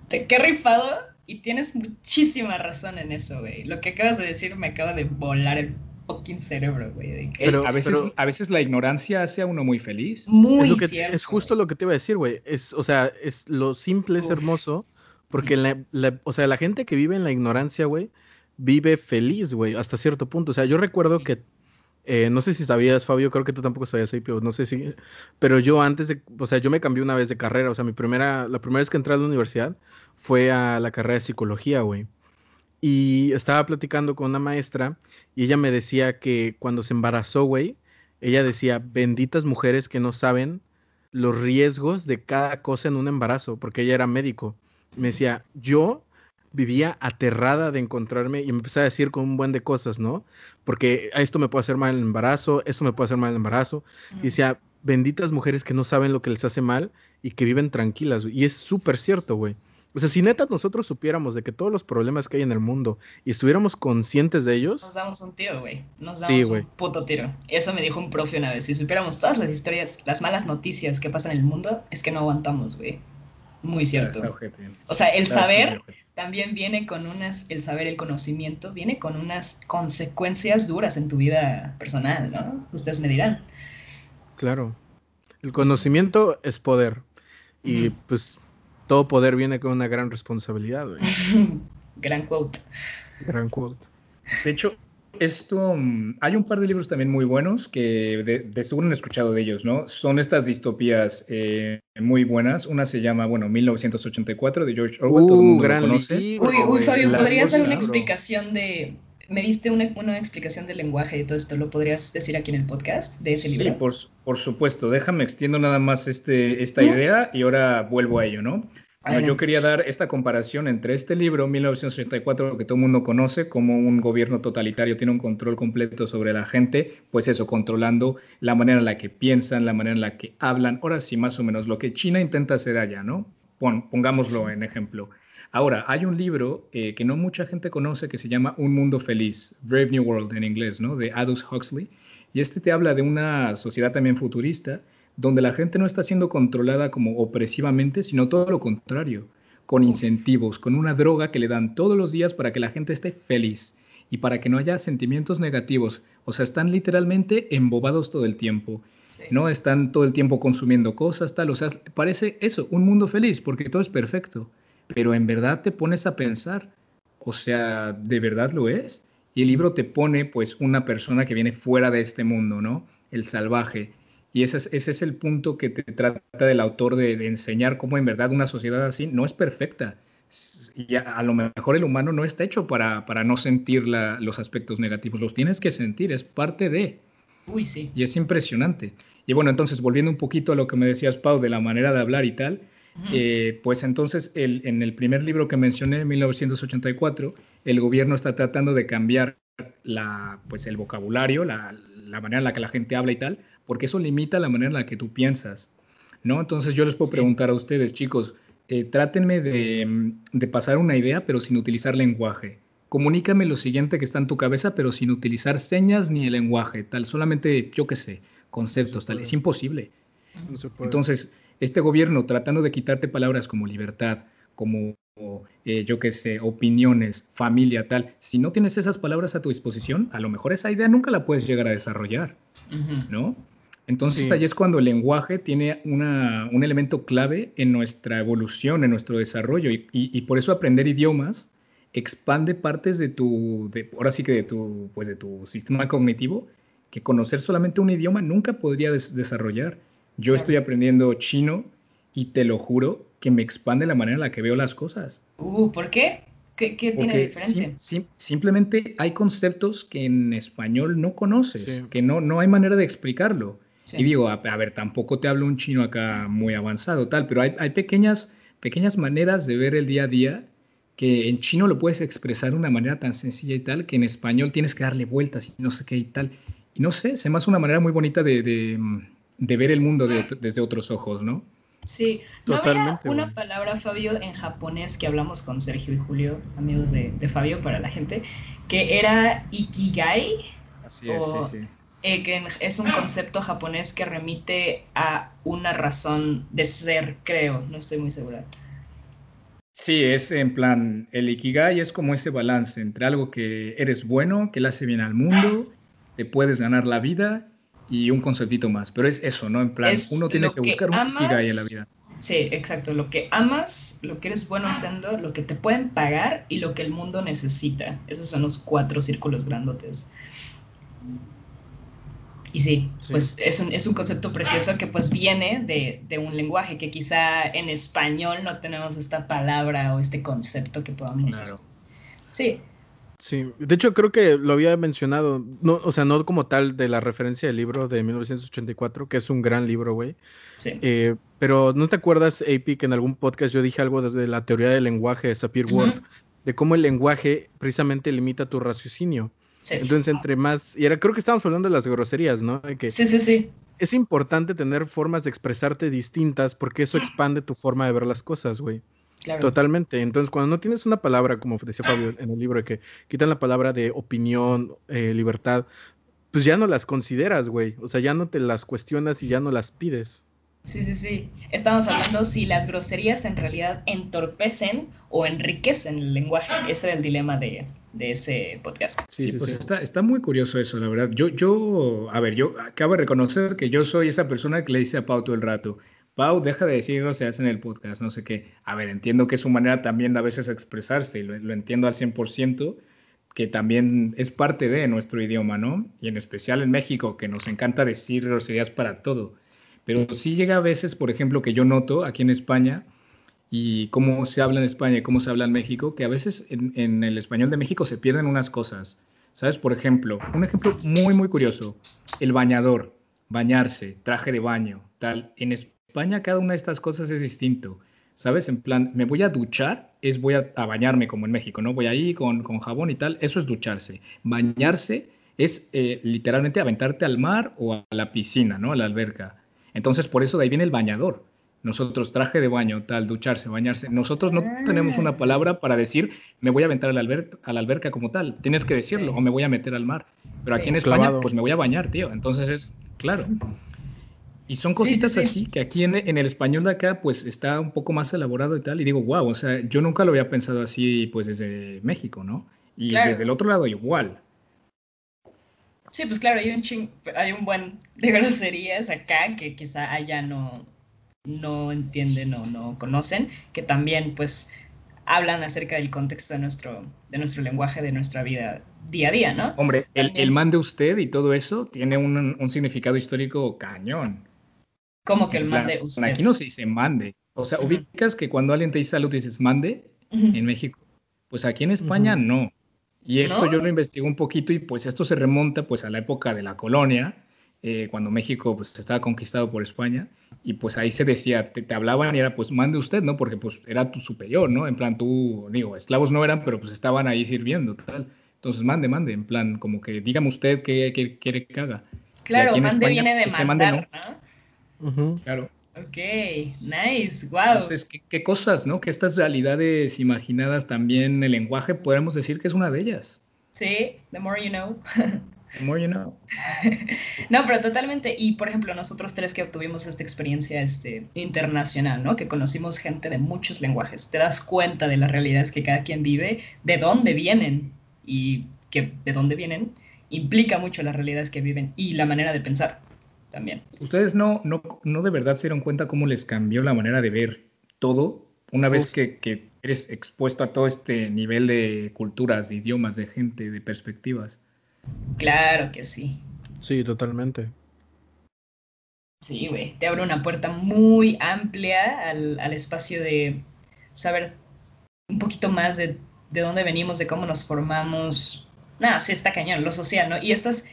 te, qué rifado y tienes muchísima razón en eso, güey. Lo que acabas de decir me acaba de volar el fucking cerebro, güey. Pero, a, veces, a veces la ignorancia hace a uno muy feliz. Muy es, es justo lo que te iba a decir, güey. Es, o sea, es lo simple es hermoso, porque la, o sea, la gente que vive en la ignorancia, güey, vive feliz, güey, hasta cierto punto. O sea, yo recuerdo que, eh, no sé si sabías, Fabio, creo que tú tampoco sabías, pero no sé si, pero yo antes de, o sea, yo me cambié una vez de carrera, o sea, mi primera, la primera vez que entré a la universidad fue a la carrera de psicología, güey y estaba platicando con una maestra y ella me decía que cuando se embarazó, güey, ella decía, benditas mujeres que no saben los riesgos de cada cosa en un embarazo, porque ella era médico. Me decía, yo vivía aterrada de encontrarme y me empecé a decir con un buen de cosas, ¿no? Porque esto me puede hacer mal el embarazo, esto me puede hacer mal el embarazo. Y decía, benditas mujeres que no saben lo que les hace mal y que viven tranquilas. Y es súper cierto, güey. O sea, si neta nosotros supiéramos de que todos los problemas que hay en el mundo y estuviéramos conscientes de ellos. Nos damos un tiro, güey. Nos damos un puto tiro. Eso me dijo un profe una vez. Si supiéramos todas las historias, las malas noticias que pasan en el mundo, es que no aguantamos, güey. Muy cierto. O sea, el saber también viene con unas, el saber, el conocimiento, viene con unas consecuencias duras en tu vida personal, ¿no? Ustedes me dirán. Claro. El conocimiento es poder. Y pues todo poder viene con una gran responsabilidad. gran quote. Gran quote. De hecho, esto, mm, hay un par de libros también muy buenos que de, seguro han escuchado de ellos, ¿no? Son estas distopías eh, muy buenas. Una se llama, bueno, 1984 de George Orwell, todo el mundo lo conoce. uy, uy, Fabio, ¿podrías dar una explicación de, me diste una, una, explicación del lenguaje y todo esto, ¿lo podrías decir aquí en el podcast de ese libro? Sí, por, por supuesto. Déjame extiendo nada más este, esta idea y ahora vuelvo a ello, ¿no? Yo quería dar esta comparación entre este libro, 1984, que todo el mundo conoce, como un gobierno totalitario tiene un control completo sobre la gente, pues eso, controlando la manera en la que piensan, la manera en la que hablan. Ahora sí, más o menos lo que China intenta hacer allá, ¿no? pongámoslo en ejemplo. Ahora, hay un libro eh, que no mucha gente conoce que se llama Un Mundo Feliz, Brave New World en inglés, ¿no? De Aldous Huxley. Y este te habla de una sociedad también futurista, donde la gente no está siendo controlada como opresivamente, sino todo lo contrario, con incentivos, con una droga que le dan todos los días para que la gente esté feliz y para que no haya sentimientos negativos. O sea, están literalmente embobados todo el tiempo. No están todo el tiempo consumiendo cosas, tal. O sea, parece eso, un mundo feliz, porque todo es perfecto pero en verdad te pones a pensar, o sea, ¿de verdad lo es? Y el libro te pone pues una persona que viene fuera de este mundo, ¿no? El salvaje. Y ese es, ese es el punto que te trata del autor de, enseñar cómo en verdad una sociedad así no es perfecta. Y a, lo mejor el humano no está hecho para, para no sentir los aspectos negativos, los tienes que sentir, es parte de. Uy, sí. Y es impresionante. Y bueno, entonces volviendo un poquito a lo que me decías, Pau, de la manera de hablar y tal, eh, pues entonces, en el primer libro que mencioné, en 1984, el gobierno está tratando de cambiar la, pues el vocabulario, la, manera en la que la gente habla y tal, porque eso limita la manera en la que tú piensas, ¿no? Entonces yo les puedo preguntar a ustedes, chicos, eh, trátenme de, de, pasar una idea, pero sin utilizar lenguaje. Comunícame lo siguiente que está en tu cabeza, pero sin utilizar señas ni el lenguaje, tal, solamente, yo qué sé, conceptos, tal. Es imposible. Entonces, este gobierno tratando de quitarte palabras como libertad, como eh, yo qué sé, opiniones, familia, tal, si no tienes esas palabras a tu disposición, a lo mejor esa idea nunca la puedes llegar a desarrollar, ¿no? Entonces ahí es cuando el lenguaje tiene una, un elemento clave en nuestra evolución, en nuestro desarrollo, y, por eso aprender idiomas expande partes de tu, de, ahora sí que de tu, pues de tu sistema cognitivo, que conocer solamente un idioma nunca podría desarrollar. Yo estoy aprendiendo chino y te lo juro que me expande la manera en la que veo las cosas. Uh, ¿Por qué? ¿Qué, tiene de diferente? simplemente hay conceptos que en español no conoces, que no, no hay manera de explicarlo. Y digo, a, ver, tampoco te hablo un chino acá muy avanzado, tal, pero hay, hay pequeñas, pequeñas maneras de ver el día a día que en chino lo puedes expresar de una manera tan sencilla y tal, que en español tienes que darle vueltas y no sé qué y tal. Y no sé, se me hace una manera muy bonita de, de, ver el mundo desde otros ojos, ¿no? Sí, no Totalmente, había una palabra, Fabio, en japonés que hablamos con Sergio y Julio, amigos de, de Fabio para la gente, que era ikigai. Así es, sí, sí. Eh, que es un concepto japonés que remite a una razón de ser, creo, no estoy muy segura. Sí, es en plan, el Ikigai es como ese balance entre algo que eres bueno, que le hace bien al mundo, te puedes ganar la vida y un conceptito más. Pero es eso, ¿no? En plan, uno tiene que buscar un Ikigai en la vida. Sí, exacto. Lo que amas, lo que eres bueno haciendo, lo que te pueden pagar y lo que el mundo necesita. Esos son los cuatro círculos grandotes. Y sí, pues es un, es un, concepto precioso que pues viene de, de, un lenguaje que quizá en español no tenemos esta palabra o este concepto que podamos claro. Sí. Sí, de hecho creo que lo había mencionado, no, o sea, no como tal de la referencia del libro de 1984, que es un gran libro, güey. Sí. Eh, pero ¿no te acuerdas, AP, que en algún podcast yo dije algo desde la teoría del lenguaje de Sapir-Whorf, de cómo el lenguaje precisamente limita tu raciocinio? Entonces, entre más, y era, creo que estábamos hablando de las groserías, ¿no? que sí, sí, sí. Es importante tener formas de expresarte distintas porque eso expande tu forma de ver las cosas, güey. Claro. Totalmente. Entonces, cuando no tienes una palabra, como decía Fabio en el libro, de que quitan la palabra de opinión, eh, libertad, pues ya no las consideras, güey. O sea, ya no te las cuestionas y ya no las pides. Sí, sí, sí. Estamos hablando si las groserías en realidad entorpecen o enriquecen el lenguaje. Ese es el dilema de, de ese podcast. Sí, pues Está, está muy curioso eso, la verdad. Yo, yo, a ver, yo acabo de reconocer que yo soy esa persona que le dice a Pau todo el rato, Pau, deja de decir se hace en el podcast, no sé qué. A ver, entiendo que es su manera también de a veces expresarse y lo, lo entiendo al 100%, que también es parte de nuestro idioma, ¿no? Y en especial en México, que nos encanta decir groserías para todo. Pero sí llega a veces, por ejemplo, que yo noto aquí en España, y cómo se habla en España y cómo se habla en México, que a veces en, el español de México se pierden unas cosas. ¿Sabes? Por ejemplo, un ejemplo muy, muy curioso, el bañador, bañarse, traje de baño, tal. En España cada una de estas cosas es distinto. ¿Sabes? En plan, me voy a duchar, es voy a, bañarme como en México, ¿no? Voy ahí con, con jabón y tal, eso es ducharse. Bañarse es eh, literalmente aventarte al mar o a la piscina, ¿no? A la alberca. Entonces, por eso de ahí viene el bañador. Nosotros traje de baño, tal, ducharse, bañarse. Nosotros no tenemos una ah. palabra para decir me voy a aventar a la, alberca como tal. Tienes que decirlo o me voy a meter al mar. Pero aquí en España, pues me voy a bañar, tío. Entonces es claro. Y son cositas así que aquí en, el español de acá, pues está un poco más elaborado y tal. Y digo, wow, o sea, yo nunca lo había pensado así, pues desde México, ¿no? Y desde el otro lado igual. Sí, pues claro, hay un, hay un buen de groserías acá que quizá allá no, no entienden o no conocen, que también pues hablan acerca del contexto de nuestro, de nuestro lenguaje, de nuestra vida día a día, ¿no? Hombre, el, el man de usted y todo eso tiene un, un significado histórico cañón. ¿Cómo que el man de usted? Aquí no se dice mande. O sea, ubicas que cuando alguien te dice salud dices mande en México. Pues aquí en España no. Y esto yo lo investigué un poquito y pues esto se remonta pues a la época de la colonia eh, cuando México pues, estaba conquistado por España, y pues ahí se decía, te, hablaban y era pues mande usted, ¿no? Porque pues era tu superior, ¿no? En plan tú, digo, esclavos no eran, pero pues estaban ahí sirviendo, tal. Entonces mande, mande, en plan como que dígame usted qué, quiere que haga. Claro, mande viene de mandar, ¿no? Claro. Ok, nice, wow. Entonces, ¿qué, ¿qué, cosas, ¿no? Que estas realidades imaginadas también, el lenguaje, podemos decir que es una de ellas. Sí, the more you know. more you know. no, pero totalmente. Y por ejemplo, nosotros tres que obtuvimos esta experiencia este, internacional, ¿no? Que conocimos gente de muchos lenguajes. Te das cuenta de las realidades que cada quien vive, de dónde vienen y que de dónde vienen implica mucho las realidades que viven y la manera de pensar también. ¿Ustedes no, no, no de verdad se dieron cuenta cómo les cambió la manera de ver todo una vez que, que eres expuesto a todo este nivel de culturas, de idiomas, de gente, de perspectivas? Claro que sí. Sí, totalmente. Sí, güey, te abre una puerta muy amplia al, al espacio de saber un poquito más de, de, dónde venimos, de cómo nos formamos. Nada, sí, está cañón, lo social, ¿no? Y estas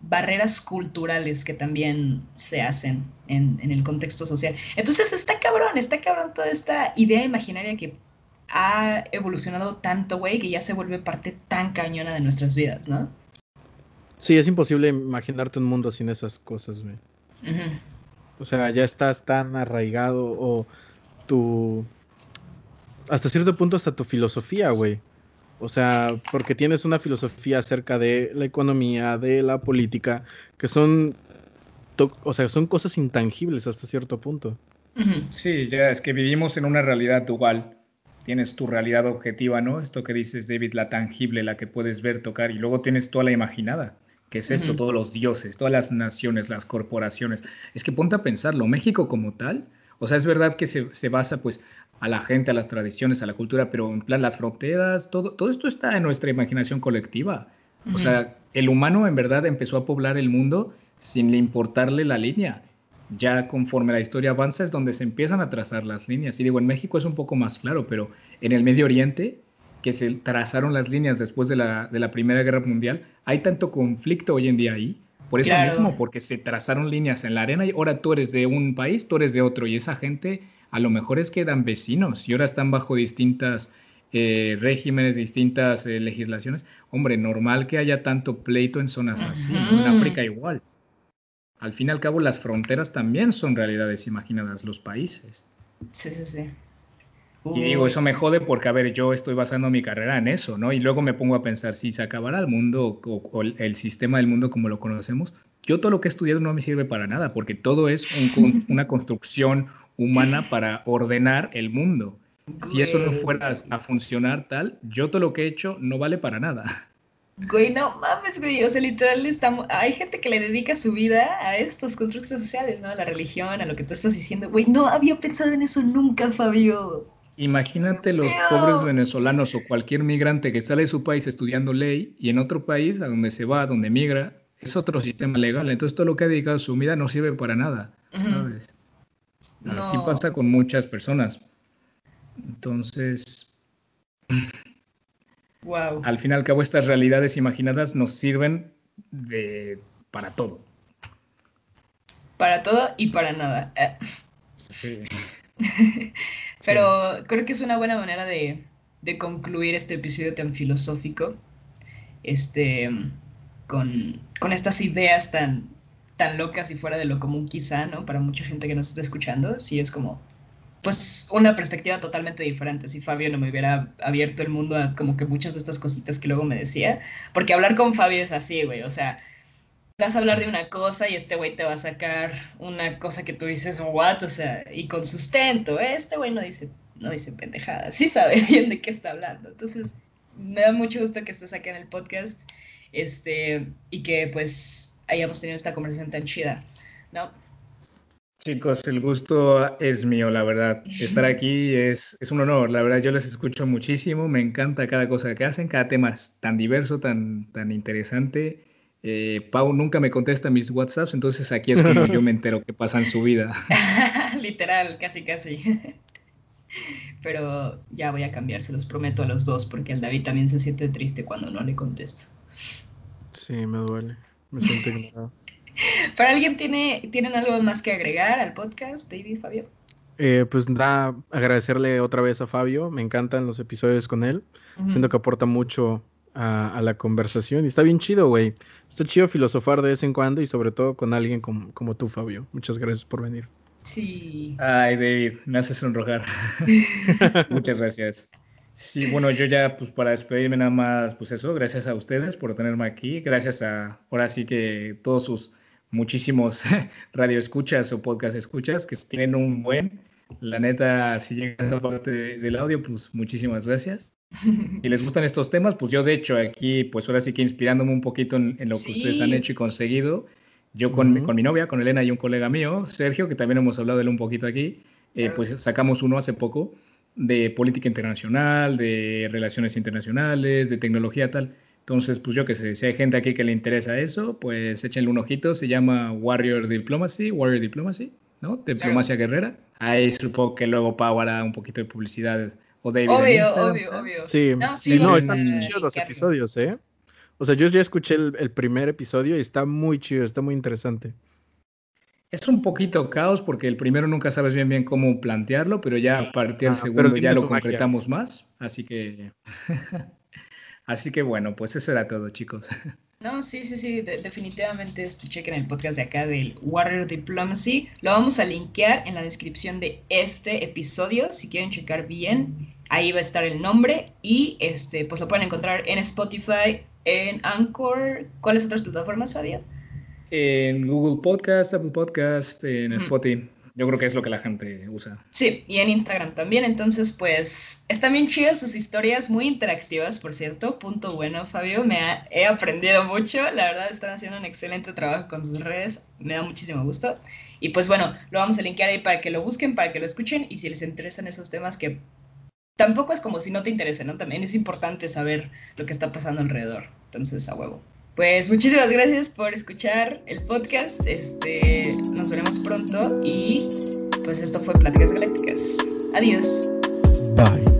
barreras culturales que también se hacen en, en el contexto social. Entonces está cabrón, está cabrón toda esta idea imaginaria que ha evolucionado tanto, güey, que ya se vuelve parte tan cañona de nuestras vidas, ¿no? Sí, es imposible imaginarte un mundo sin esas cosas, güey. Uh -huh. O sea, ya estás tan arraigado o tu... Hasta cierto punto hasta tu filosofía, güey. O sea, porque tienes una filosofía acerca de la economía, de la política, que son, o sea, son cosas intangibles hasta cierto punto. Uh -huh. Sí, ya es que vivimos en una realidad dual. Tienes tu realidad objetiva, ¿no? Esto que dices, David, la tangible, la que puedes ver, tocar, y luego tienes toda la imaginada. ¿Qué es esto? Uh -huh. Todos los dioses, todas las naciones, las corporaciones. Es que ponte a pensarlo, México como tal, o sea, es verdad que se, se, basa pues a la gente, a las tradiciones, a la cultura, pero en plan las fronteras, todo, todo esto está en nuestra imaginación colectiva. Uh -huh. O sea, el humano en verdad empezó a poblar el mundo sin importarle la línea. Ya conforme la historia avanza es donde se empiezan a trazar las líneas. Y digo, en México es un poco más claro, pero en el Medio Oriente que se trazaron las líneas después de la, de la Primera Guerra Mundial, hay tanto conflicto hoy en día ahí, por eso claro. mismo, porque se trazaron líneas en la arena y ahora tú eres de un país, tú eres de otro, y esa gente a lo mejor es que eran vecinos y ahora están bajo distintas eh, regímenes, distintas eh, legislaciones. Hombre, normal que haya tanto pleito en zonas así, uh -huh. en África igual. Al fin y al cabo, las fronteras también son realidades imaginadas, los países. Sí, sí, sí. Y digo, eso me jode porque, a ver, yo estoy basando mi carrera en eso, ¿no? Y luego me pongo a pensar, si se acabara el mundo o, o el sistema del mundo como lo conocemos, yo todo lo que he estudiado no me sirve para nada, porque todo es un, una construcción humana para ordenar el mundo. Si eso no fuera a funcionar tal, yo todo lo que he hecho no vale para nada. Güey, no mames, güey. O sea, literal, estamos... hay gente que le dedica su vida a estos constructos sociales, ¿no? A la religión, a lo que tú estás diciendo. Güey, no había pensado en eso nunca, Fabio. Imagínate los pobres venezolanos o cualquier migrante que sale de su país estudiando ley y en otro país a donde se va, a donde migra, es otro sistema legal. Entonces todo lo que ha dedicado su vida no sirve para nada, ¿sabes? No. Así pasa con muchas personas. Entonces, wow. al fin y al cabo estas realidades imaginadas nos sirven de, para todo. Para todo y para nada. Sí. Pero creo que es una buena manera de, de, concluir este episodio tan filosófico, este, con, con, estas ideas tan, tan locas y fuera de lo común quizá, ¿no? Para mucha gente que nos está escuchando, sí es como, pues, una perspectiva totalmente diferente. Si Fabio no me hubiera abierto el mundo a como que muchas de estas cositas que luego me decía, porque hablar con Fabio es así, güey, o sea, vas a hablar de una cosa y este güey te va a sacar una cosa que tú dices, what, o sea, y con sustento, ¿eh? este güey no dice, no dice pendejadas, sí sabe bien de qué está hablando. Entonces, me da mucho gusto que estés aquí en el podcast, este, y que pues hayamos tenido esta conversación tan chida, ¿no? Chicos, el gusto es mío, la verdad. Estar aquí es, es un honor, la verdad. Yo les escucho muchísimo, me encanta cada cosa que hacen, cada tema es tan diverso, tan, tan interesante. Eh, Pau nunca me contesta mis WhatsApps, entonces aquí es como yo me entero qué pasa en su vida. Literal, casi, casi. Pero ya voy a cambiar, se los prometo a los dos, porque el David también se siente triste cuando no le contesto. Sí, me duele. Me siento ignorado. ¿Para alguien tiene, tienen algo más que agregar al podcast, David, Fabio? Eh, pues nada, agradecerle otra vez a Fabio. Me encantan los episodios con él. Uh -huh. Siento que aporta mucho a, a, la conversación. Y está bien chido, güey. Está chido filosofar de vez en cuando y sobre todo con alguien como, como tú, Fabio. Muchas gracias por venir. Sí. Ay, David, me haces sonrojar. Muchas gracias. Sí, bueno, yo ya, pues para despedirme nada más, pues eso, gracias a ustedes por tenerme aquí. Gracias a, ahora sí que todos sus muchísimos radioescuchas o podcast escuchas que tienen un buen. La neta, si llega a esta parte del audio, pues muchísimas gracias. Si les gustan estos temas, pues yo de hecho aquí, pues ahora sí que inspirándome un poquito en, en lo que sí. ustedes han hecho y conseguido, yo con, uh -huh. mi, con, mi, novia, con Elena y un colega mío, Sergio, que también hemos hablado de él un poquito aquí, eh, pues sacamos uno hace poco de política internacional, de relaciones internacionales, de tecnología tal. Entonces, pues yo que sé, si hay gente aquí que le interesa eso, pues échenle un ojito. Se llama Warrior Diplomacy, Warrior Diplomacy, ¿no? Diplomacia guerrera. Ahí supongo que luego Pau hará un poquito de publicidad o David Obvio, obvio, obvio. Sí, No, sí, sí, no, están a chidos los episodios, ¿eh? O sea, yo ya escuché el, el primer episodio y está muy chido, está muy interesante. Es un poquito caos porque el primero nunca sabes bien bien cómo plantearlo, pero ya Sí. a partir del Ah, segundo ya lo magia. concretamos más. Así que. así que bueno, pues eso era todo, chicos. No, sí, sí, sí, de- definitivamente este, chequen el podcast de acá del Warrior Diplomacy. Lo vamos a linkear en la descripción de este episodio, si quieren checar bien. Ahí va a estar el nombre y este, pues lo pueden encontrar en Spotify, en Anchor. ¿Cuáles otras plataformas, Fabio? En Google Podcast, Apple Podcast, en. Spotify. Yo creo que es lo que la gente usa. Sí, y en Instagram también. Entonces, pues, están bien chidas sus historias, muy interactivas, por cierto. Punto bueno, Fabio. Me ha- he aprendido mucho. La verdad, están haciendo un excelente trabajo con sus redes. Me da muchísimo gusto. Y pues bueno, lo vamos a linkear ahí para que lo busquen, para que lo escuchen. Y si les interesan esos temas que tampoco es como si no te interesen, ¿no? También es importante saber lo que está pasando alrededor. Entonces, a huevo. Pues muchísimas gracias por escuchar el podcast. Este, nos veremos pronto y pues esto fue Pláticas Galácticas. Adiós. Bye.